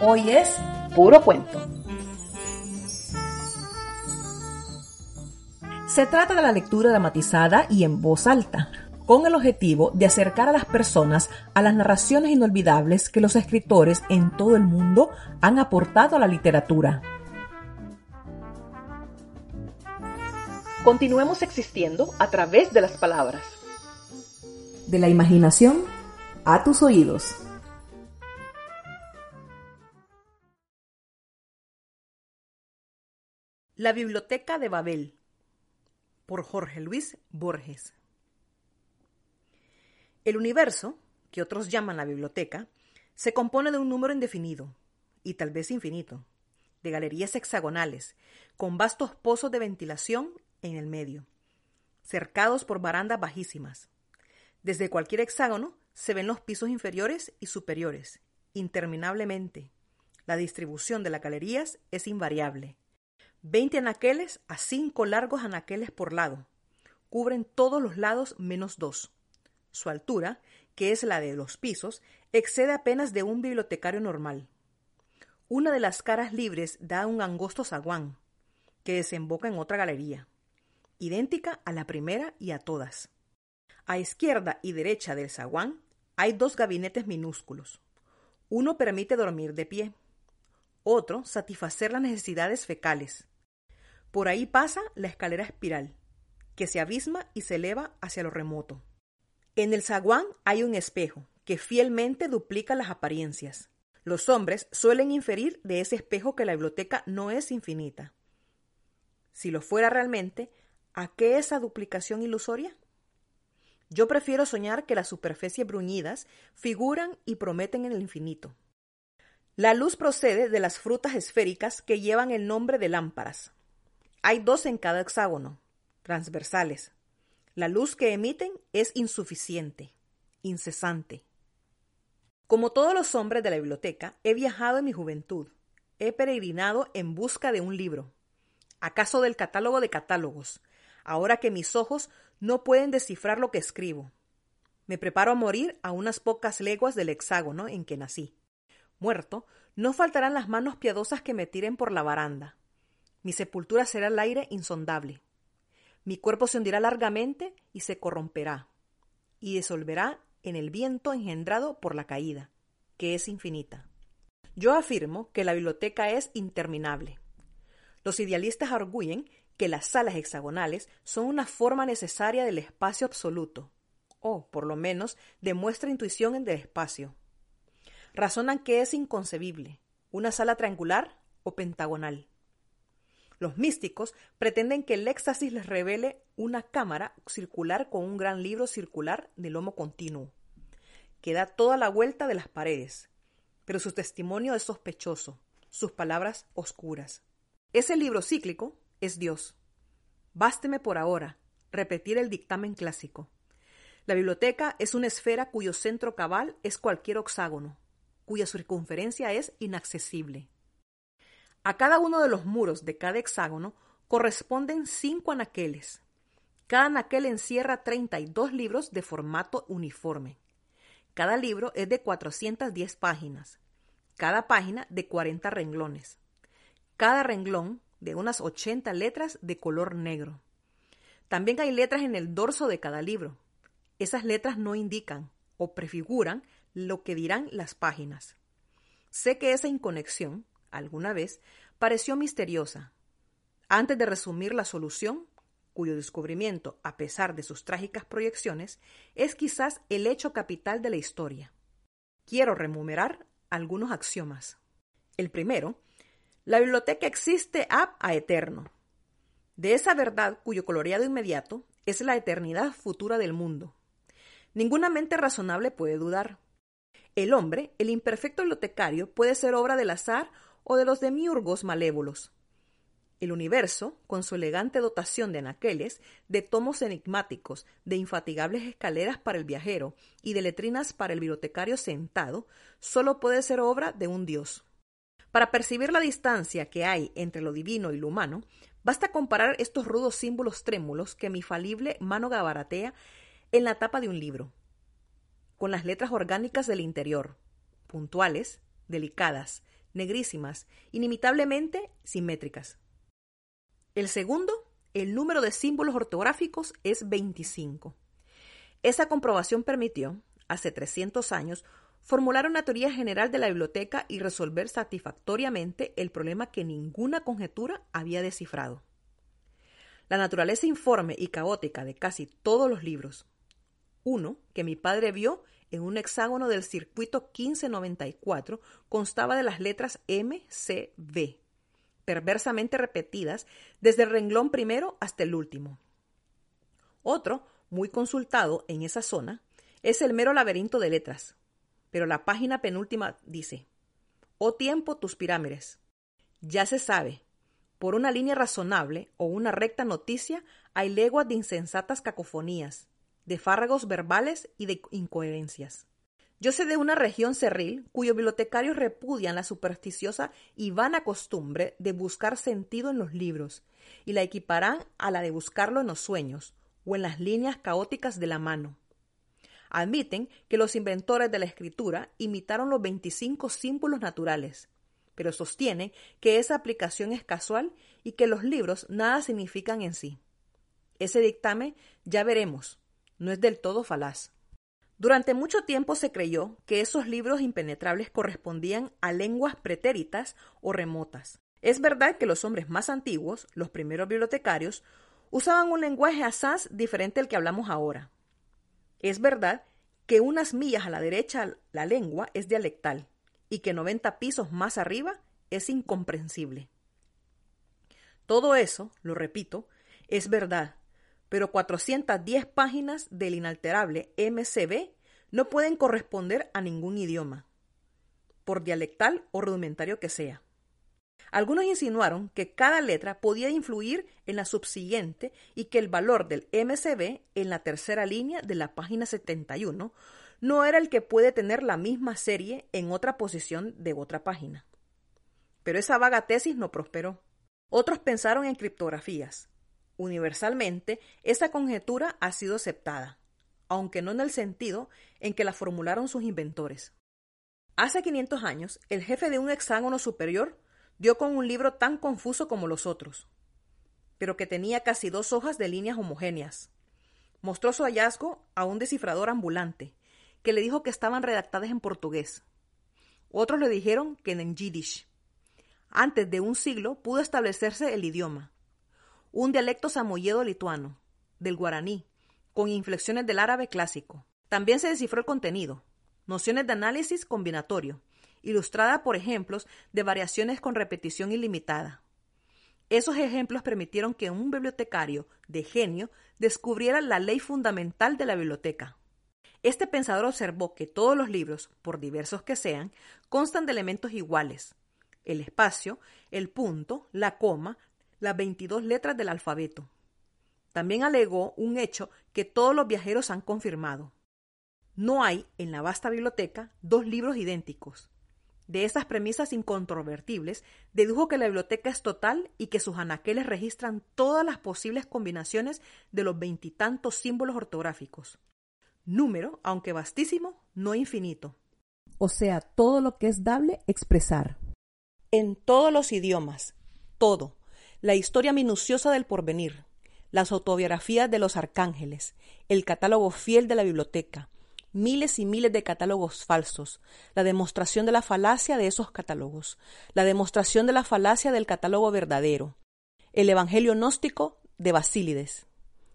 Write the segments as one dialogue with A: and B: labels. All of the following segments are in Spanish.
A: Hoy es puro cuento. Se trata de la lectura dramatizada y en voz alta, con el objetivo de acercar a las personas a las narraciones inolvidables que los escritores en todo el mundo han aportado a la literatura. Continuemos existiendo a través de las palabras. De la imaginación a tus oídos. La Biblioteca de Babel por Jorge Luis Borges. El universo, que otros llaman la biblioteca, se compone de un número indefinido, y tal vez infinito, de galerías hexagonales, con vastos pozos de ventilación en el medio, cercados por barandas bajísimas. Desde cualquier hexágono se ven los pisos inferiores y superiores, interminablemente. La distribución de las galerías es invariable. Veinte anaqueles a cinco largos anaqueles por lado. Cubren todos los lados menos dos. Su altura, que es la de los pisos, excede apenas de un bibliotecario normal. Una de las caras libres da un angosto zaguán, que desemboca en otra galería, idéntica a la primera y a todas. A izquierda y derecha del zaguán hay dos gabinetes minúsculos. Uno permite dormir de pie, otro satisfacer las necesidades fecales. Por ahí pasa la escalera espiral, que se abisma y se eleva hacia lo remoto. En el zaguán hay un espejo, que fielmente duplica las apariencias. Los hombres suelen inferir de ese espejo que la biblioteca no es infinita. Si lo fuera realmente, ¿a qué esa duplicación ilusoria? Yo prefiero soñar que las superficies bruñidas figuran y prometen en el infinito. La luz procede de las frutas esféricas que llevan el nombre de lámparas. Hay dos en cada hexágono, transversales. La luz que emiten es insuficiente, incesante. Como todos los hombres de la biblioteca, he viajado en mi juventud. He peregrinado en busca de un libro. ¿Acaso del catálogo de catálogos? Ahora que mis ojos no pueden descifrar lo que escribo. Me preparo a morir a unas pocas leguas del hexágono en que nací. Muerto, no faltarán las manos piadosas que me tiren por la baranda. Mi sepultura será el aire insondable. Mi cuerpo se hundirá largamente y se corromperá, y disolverá en el viento engendrado por la caída, que es infinita. Yo afirmo que la biblioteca es interminable. Los idealistas arguyen que las salas hexagonales son una forma necesaria del espacio absoluto, o, por lo menos, demuestra intuición en del espacio razonan que es inconcebible, una sala triangular o pentagonal. Los místicos pretenden que el éxtasis les revele una cámara circular con un gran libro circular de lomo continuo, que da toda la vuelta de las paredes, pero su testimonio es sospechoso, sus palabras oscuras. Ese libro cíclico es Dios. Básteme por ahora repetir el dictamen clásico. La biblioteca es una esfera cuyo centro cabal es cualquier hexágono, cuya circunferencia es inaccesible. A cada uno de los muros de cada hexágono corresponden cinco anaqueles. Cada anaquel encierra 32 libros de formato uniforme. Cada libro es de 410 páginas. Cada página de 40 renglones. Cada renglón de unas 80 letras de color negro. También hay letras en el dorso de cada libro. Esas letras no indican o prefiguran lo que dirán las páginas. Sé que esa inconexión, alguna vez, pareció misteriosa. Antes de resumir la solución, cuyo descubrimiento, a pesar de sus trágicas proyecciones, es quizás el hecho capital de la historia. Quiero remunerar algunos axiomas. El primero, la biblioteca existe ab a eterno. De esa verdad cuyo coloreado inmediato es la eternidad futura del mundo. Ninguna mente razonable puede dudar. El hombre, el imperfecto bibliotecario, puede ser obra del azar o de los demiurgos malévolos. El universo, con su elegante dotación de anaqueles, de tomos enigmáticos, de infatigables escaleras para el viajero y de letrinas para el bibliotecario sentado, solo puede ser obra de un dios. Para percibir la distancia que hay entre lo divino y lo humano, basta comparar estos rudos símbolos trémulos que mi falible mano gabaratea en la tapa de un libro con las letras orgánicas del interior, puntuales, delicadas, negrísimas, inimitablemente simétricas. El segundo, el número de símbolos ortográficos es 25. Esa comprobación permitió, hace 300 años, formular una teoría general de la biblioteca y resolver satisfactoriamente el problema que ninguna conjetura había descifrado. La naturaleza informe y caótica de casi todos los libros. Uno, que mi padre vio en un hexágono del circuito 1594, constaba de las letras M, C, B, perversamente repetidas desde el renglón primero hasta el último. Otro, muy consultado en esa zona, es el mero laberinto de letras, pero la página penúltima dice, Oh tiempo tus pirámides. Ya se sabe, por una línea razonable o una recta noticia hay leguas de insensatas cacofonías, de fárragos verbales y de incoherencias. Yo sé de una región cerril cuyos bibliotecarios repudian la supersticiosa y vana costumbre de buscar sentido en los libros y la equiparán a la de buscarlo en los sueños o en las líneas caóticas de la mano. Admiten que los inventores de la escritura imitaron los 25 símbolos naturales, pero sostienen que esa aplicación es casual y que los libros nada significan en sí. Ese dictamen, ya veremos, no es del todo falaz. Durante mucho tiempo se creyó que esos libros impenetrables correspondían a lenguas pretéritas o remotas. Es verdad que los hombres más antiguos, los primeros bibliotecarios, usaban un lenguaje asaz diferente al que hablamos ahora. Es verdad que unas millas a la derecha la lengua es dialectal y que 90 pisos más arriba es incomprensible. Todo eso, lo repito, es verdad, pero 410 páginas del inalterable MCB no pueden corresponder a ningún idioma, por dialectal o rudimentario que sea. Algunos insinuaron que cada letra podía influir en la subsiguiente y que el valor del MCB en la tercera línea de la página 71 no era el que puede tener la misma serie en otra posición de otra página. Pero esa vaga tesis no prosperó. Otros pensaron en criptografías. Universalmente, esa conjetura ha sido aceptada, aunque no en el sentido en que la formularon sus inventores. Hace 500 años, el jefe de un hexágono superior dio con un libro tan confuso como los otros, pero que tenía casi dos hojas de líneas homogéneas. Mostró su hallazgo a un descifrador ambulante, que le dijo que estaban redactadas en portugués. Otros le dijeron que en yiddish. Antes de un siglo pudo establecerse el idioma, un dialecto samoyedo lituano, del guaraní, con inflexiones del árabe clásico. También se descifró el contenido, nociones de análisis combinatorio, ilustrada por ejemplos de variaciones con repetición ilimitada. Esos ejemplos permitieron que un bibliotecario de genio descubriera la ley fundamental de la biblioteca. Este pensador observó que todos los libros, por diversos que sean, constan de elementos iguales. El espacio, el punto, la coma, las 22 letras del alfabeto. También alegó un hecho que todos los viajeros han confirmado. No hay en la vasta biblioteca dos libros idénticos. De esas premisas incontrovertibles, dedujo que la biblioteca es total y que sus anaqueles registran todas las posibles combinaciones de los veintitantos símbolos ortográficos. Número, aunque vastísimo, no infinito.
B: O sea, todo lo que es dable expresar.
A: En todos los idiomas, todo. La historia minuciosa del porvenir, las autobiografías de los arcángeles, el catálogo fiel de la biblioteca, miles y miles de catálogos falsos, la demostración de la falacia de esos catálogos, la demostración de la falacia del catálogo verdadero, el Evangelio gnóstico de Basílides,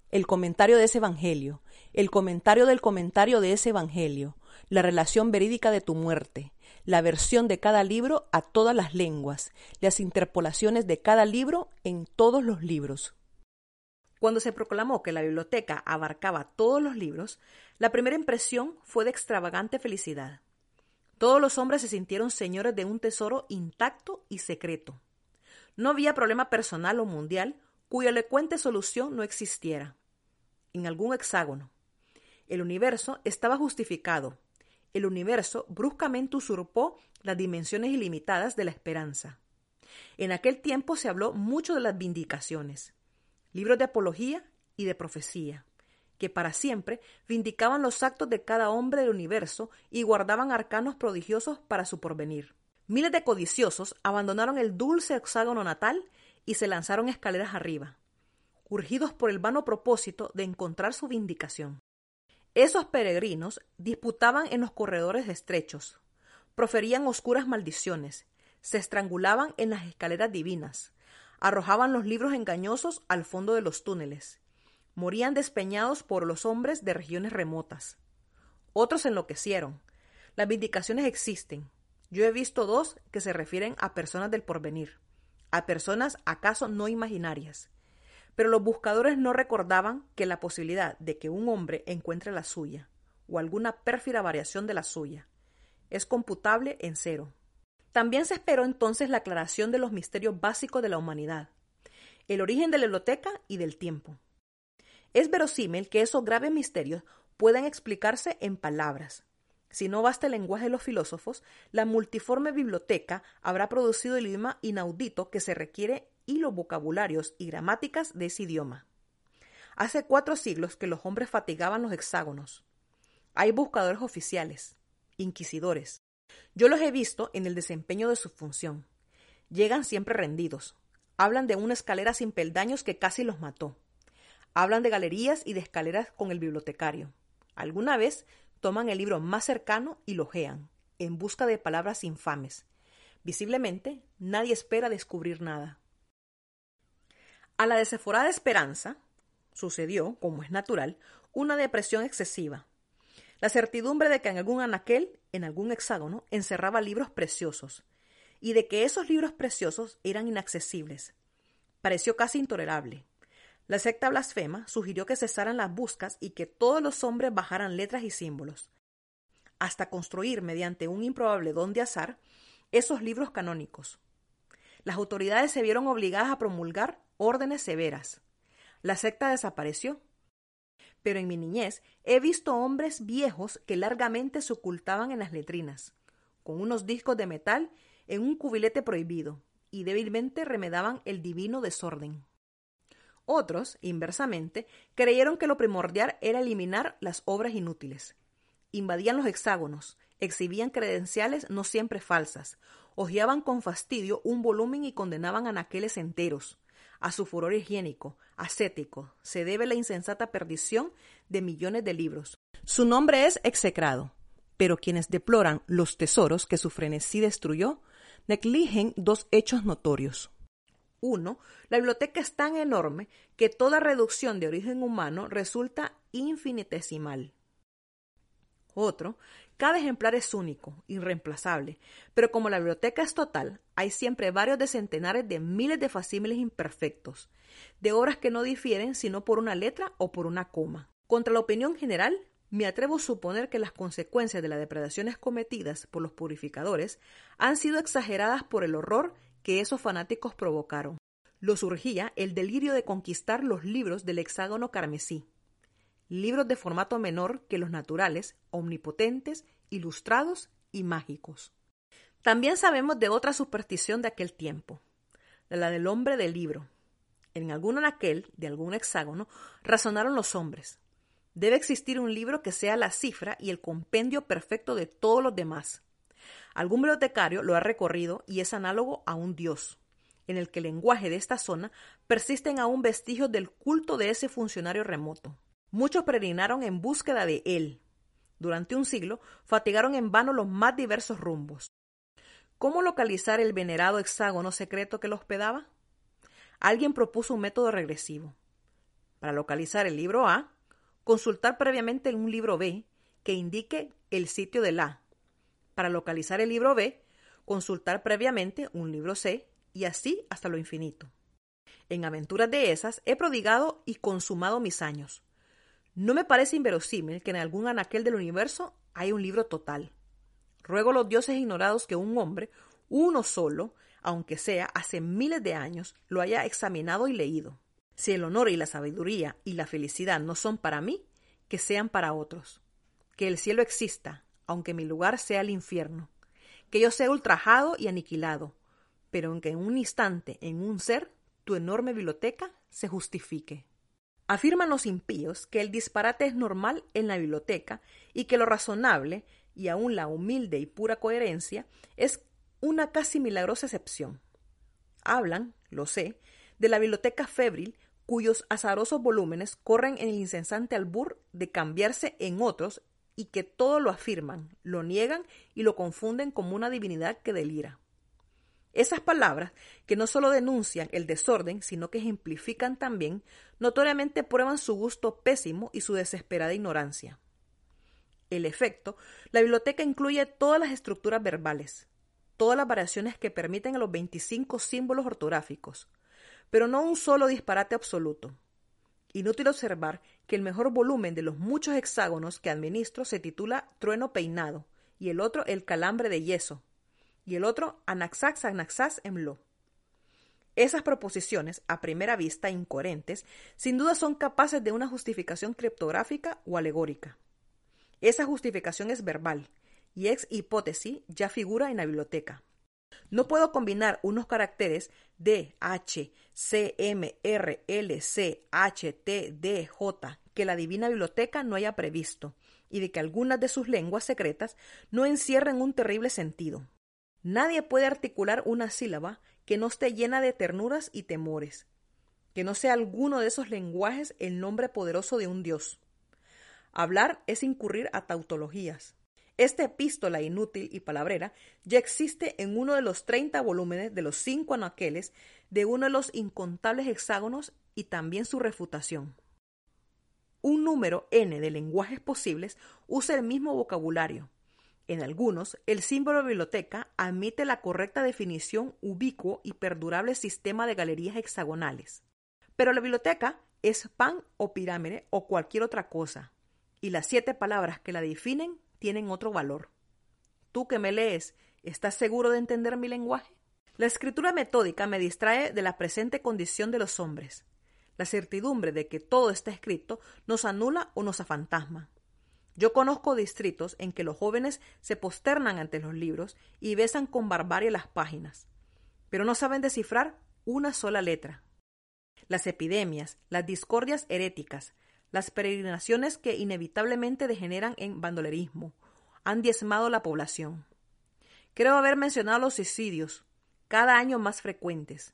A: el comentario de ese Evangelio, el comentario del comentario de ese Evangelio, la relación verídica de tu muerte, la versión de cada libro a todas las lenguas, las interpolaciones de cada libro en todos los libros. Cuando se proclamó que la biblioteca abarcaba todos los libros, la primera impresión fue de extravagante felicidad. Todos los hombres se sintieron señores de un tesoro intacto y secreto. No había problema personal o mundial cuya elocuente solución no existiera. En algún hexágono. El universo estaba justificado. El universo bruscamente usurpó las dimensiones ilimitadas de la esperanza. En aquel tiempo se habló mucho de las vindicaciones libros de apología y de profecía, que para siempre vindicaban los actos de cada hombre del universo y guardaban arcanos prodigiosos para su porvenir. Miles de codiciosos abandonaron el dulce hexágono natal y se lanzaron escaleras arriba, urgidos por el vano propósito de encontrar su vindicación. Esos peregrinos disputaban en los corredores estrechos, proferían oscuras maldiciones, se estrangulaban en las escaleras divinas, arrojaban los libros engañosos al fondo de los túneles, morían despeñados por los hombres de regiones remotas. Otros enloquecieron. Las vindicaciones existen. Yo he visto dos que se refieren a personas del porvenir, a personas acaso no imaginarias. Pero los buscadores no recordaban que la posibilidad de que un hombre encuentre la suya, o alguna pérfida variación de la suya, es computable en cero. También se esperó entonces la aclaración de los misterios básicos de la humanidad, el origen de la biblioteca y del tiempo. Es verosímil que esos graves misterios puedan explicarse en palabras. Si no basta el lenguaje de los filósofos, la multiforme biblioteca habrá producido el idioma inaudito que se requiere y los vocabularios y gramáticas de ese idioma. Hace cuatro siglos que los hombres fatigaban los hexágonos. Hay buscadores oficiales, inquisidores. Yo los he visto en el desempeño de su función. Llegan siempre rendidos. Hablan de una escalera sin peldaños que casi los mató. Hablan de galerías y de escaleras con el bibliotecario. Alguna vez toman el libro más cercano y lo ojean, en busca de palabras infames. Visiblemente, nadie espera descubrir nada. A la desaforada esperanza sucedió, como es natural, una depresión excesiva. La certidumbre de que en algún anaquel, en algún hexágono, encerraba libros preciosos, y de que esos libros preciosos eran inaccesibles. Pareció casi intolerable. La secta blasfema sugirió que cesaran las buscas y que todos los hombres bajaran letras y símbolos, hasta construir, mediante un improbable don de azar, esos libros canónicos. Las autoridades se vieron obligadas a promulgar órdenes severas. La secta desapareció. Pero en mi niñez he visto hombres viejos que largamente se ocultaban en las letrinas, con unos discos de metal en un cubilete prohibido, y débilmente remedaban el divino desorden. Otros, inversamente, creyeron que lo primordial era eliminar las obras inútiles. Invadían los hexágonos, exhibían credenciales no siempre falsas, hojeaban con fastidio un volumen y condenaban anaqueles enteros. A su furor higiénico, ascético, se debe la insensata perdición de millones de libros. Su nombre es execrado, pero quienes deploran los tesoros que su frenesí destruyó, negligen dos hechos notorios. Uno, la biblioteca es tan enorme que toda reducción de origen humano resulta infinitesimal. Otro, cada ejemplar es único, irreemplazable, pero como la biblioteca es total, hay siempre varios de centenares de miles de facímiles imperfectos, de obras que no difieren sino por una letra o por una coma. Contra la opinión general, me atrevo a suponer que las consecuencias de las depredaciones cometidas por los purificadores han sido exageradas por el horror que esos fanáticos provocaron. Lo surgía el delirio de conquistar los libros del hexágono carmesí, libros de formato menor que los naturales, omnipotentes, ilustrados y mágicos. También sabemos de otra superstición de aquel tiempo, la del hombre del libro. En algún anaquel de algún hexágono razonaron los hombres. Debe existir un libro que sea la cifra y el compendio perfecto de todos los demás. Algún bibliotecario lo ha recorrido y es análogo a un dios, en el que el lenguaje de esta zona persisten aún vestigios del culto de ese funcionario remoto. Muchos peregrinaron en búsqueda de él. Durante un siglo fatigaron en vano los más diversos rumbos. ¿Cómo localizar el venerado hexágono secreto que lo hospedaba? Alguien propuso un método regresivo. Para localizar el libro A, consultar previamente un libro B que indique el sitio del A, para localizar el libro B, consultar previamente un libro C y así hasta lo infinito. En aventuras de esas he prodigado y consumado mis años. No me parece inverosímil que en algún anaquel del universo haya un libro total. Ruego a los dioses ignorados que un hombre, uno solo, aunque sea hace miles de años, lo haya examinado y leído. Si el honor y la sabiduría y la felicidad no son para mí, que sean para otros. Que el cielo exista, aunque mi lugar sea el infierno, que yo sea ultrajado y aniquilado, pero aunque en un instante, en un ser, tu enorme biblioteca se justifique. Afirman los impíos que el disparate es normal en la biblioteca y que lo razonable, y aun la humilde y pura coherencia, es una casi milagrosa excepción. Hablan, lo sé, de la biblioteca febril cuyos azarosos volúmenes corren en el incesante albur de cambiarse en otros y que todo lo afirman, lo niegan y lo confunden como una divinidad que delira. Esas palabras, que no solo denuncian el desorden, sino que ejemplifican también, notoriamente prueban su gusto pésimo y su desesperada ignorancia. El efecto, la biblioteca incluye todas las estructuras verbales, todas las variaciones que permiten a los 25 símbolos ortográficos, pero no un solo disparate absoluto. Inútil observar que el mejor volumen de los muchos hexágonos que administro se titula Trueno Peinado, y el otro El Calambre de Yeso, y el otro Anaxax Anaxas Emlo. Esas proposiciones, a primera vista incoherentes, sin duda son capaces de una justificación criptográfica o alegórica. Esa justificación es verbal, y ex hipótesis ya figura en la biblioteca. No puedo combinar unos caracteres D, H, C, M, R, L, C, H, T, D, J que la divina biblioteca no haya previsto y de que algunas de sus lenguas secretas no encierren un terrible sentido. Nadie puede articular una sílaba que no esté llena de ternuras y temores, que no sea alguno de esos lenguajes el nombre poderoso de un dios. Hablar es incurrir a tautologías, esta epístola inútil y palabrera ya existe en uno de los treinta volúmenes de los cinco anaqueles de uno de los incontables hexágonos y también su refutación. Un número n de lenguajes posibles usa el mismo vocabulario. En algunos, el símbolo biblioteca admite la correcta definición ubicuo y perdurable sistema de galerías hexagonales. Pero la biblioteca es pan o pirámide o cualquier otra cosa, y las siete palabras que la definen tienen otro valor. Tú que me lees, ¿estás seguro de entender mi lenguaje? La escritura metódica me distrae de la presente condición de los hombres. La certidumbre de que todo está escrito nos anula o nos afantasma. Yo conozco distritos en que los jóvenes se posternan ante los libros y besan con barbarie las páginas, pero no saben descifrar una sola letra. Las epidemias, las discordias heréticas, las peregrinaciones que inevitablemente degeneran en bandolerismo han diezmado la población. Creo haber mencionado los suicidios, cada año más frecuentes.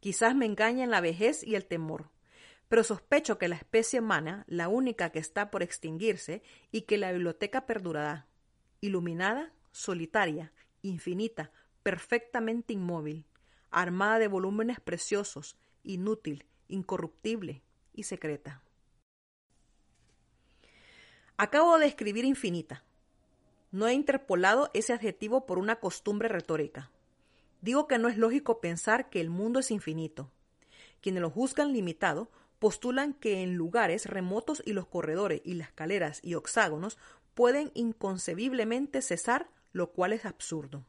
A: Quizás me engañen la vejez y el temor, pero sospecho que la especie humana, la única que está por extinguirse, y que la biblioteca perdurará, iluminada, solitaria, infinita, perfectamente inmóvil, armada de volúmenes preciosos, inútil, incorruptible y secreta. Acabo de escribir infinita. No he interpolado ese adjetivo por una costumbre retórica. Digo que no es lógico pensar que el mundo es infinito. Quienes lo juzgan limitado postulan que en lugares remotos y los corredores y las escaleras y hexágonos pueden inconcebiblemente cesar, lo cual es absurdo.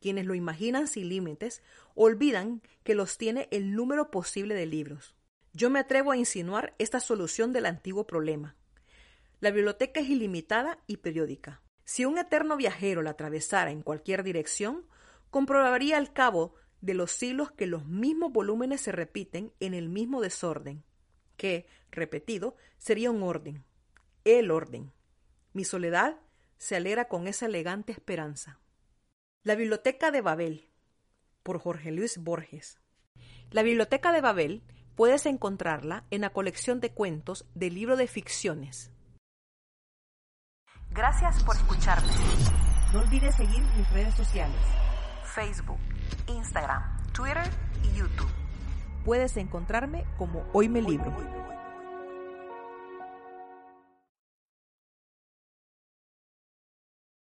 A: Quienes lo imaginan sin límites olvidan que los tiene el número posible de libros. Yo me atrevo a insinuar esta solución del antiguo problema. La biblioteca es ilimitada y periódica. Si un eterno viajero la atravesara en cualquier dirección, comprobaría al cabo de los siglos que los mismos volúmenes se repiten en el mismo desorden, que, repetido, sería un orden, el orden. Mi soledad se alegra con esa elegante esperanza. La Biblioteca de Babel, por Jorge Luis Borges. La Biblioteca de Babel puedes encontrarla en la colección de cuentos del libro de ficciones Gracias por escucharme.
B: No olvides seguir mis redes sociales.
A: Facebook, Instagram, Twitter y YouTube. Puedes encontrarme como Hoy me libro.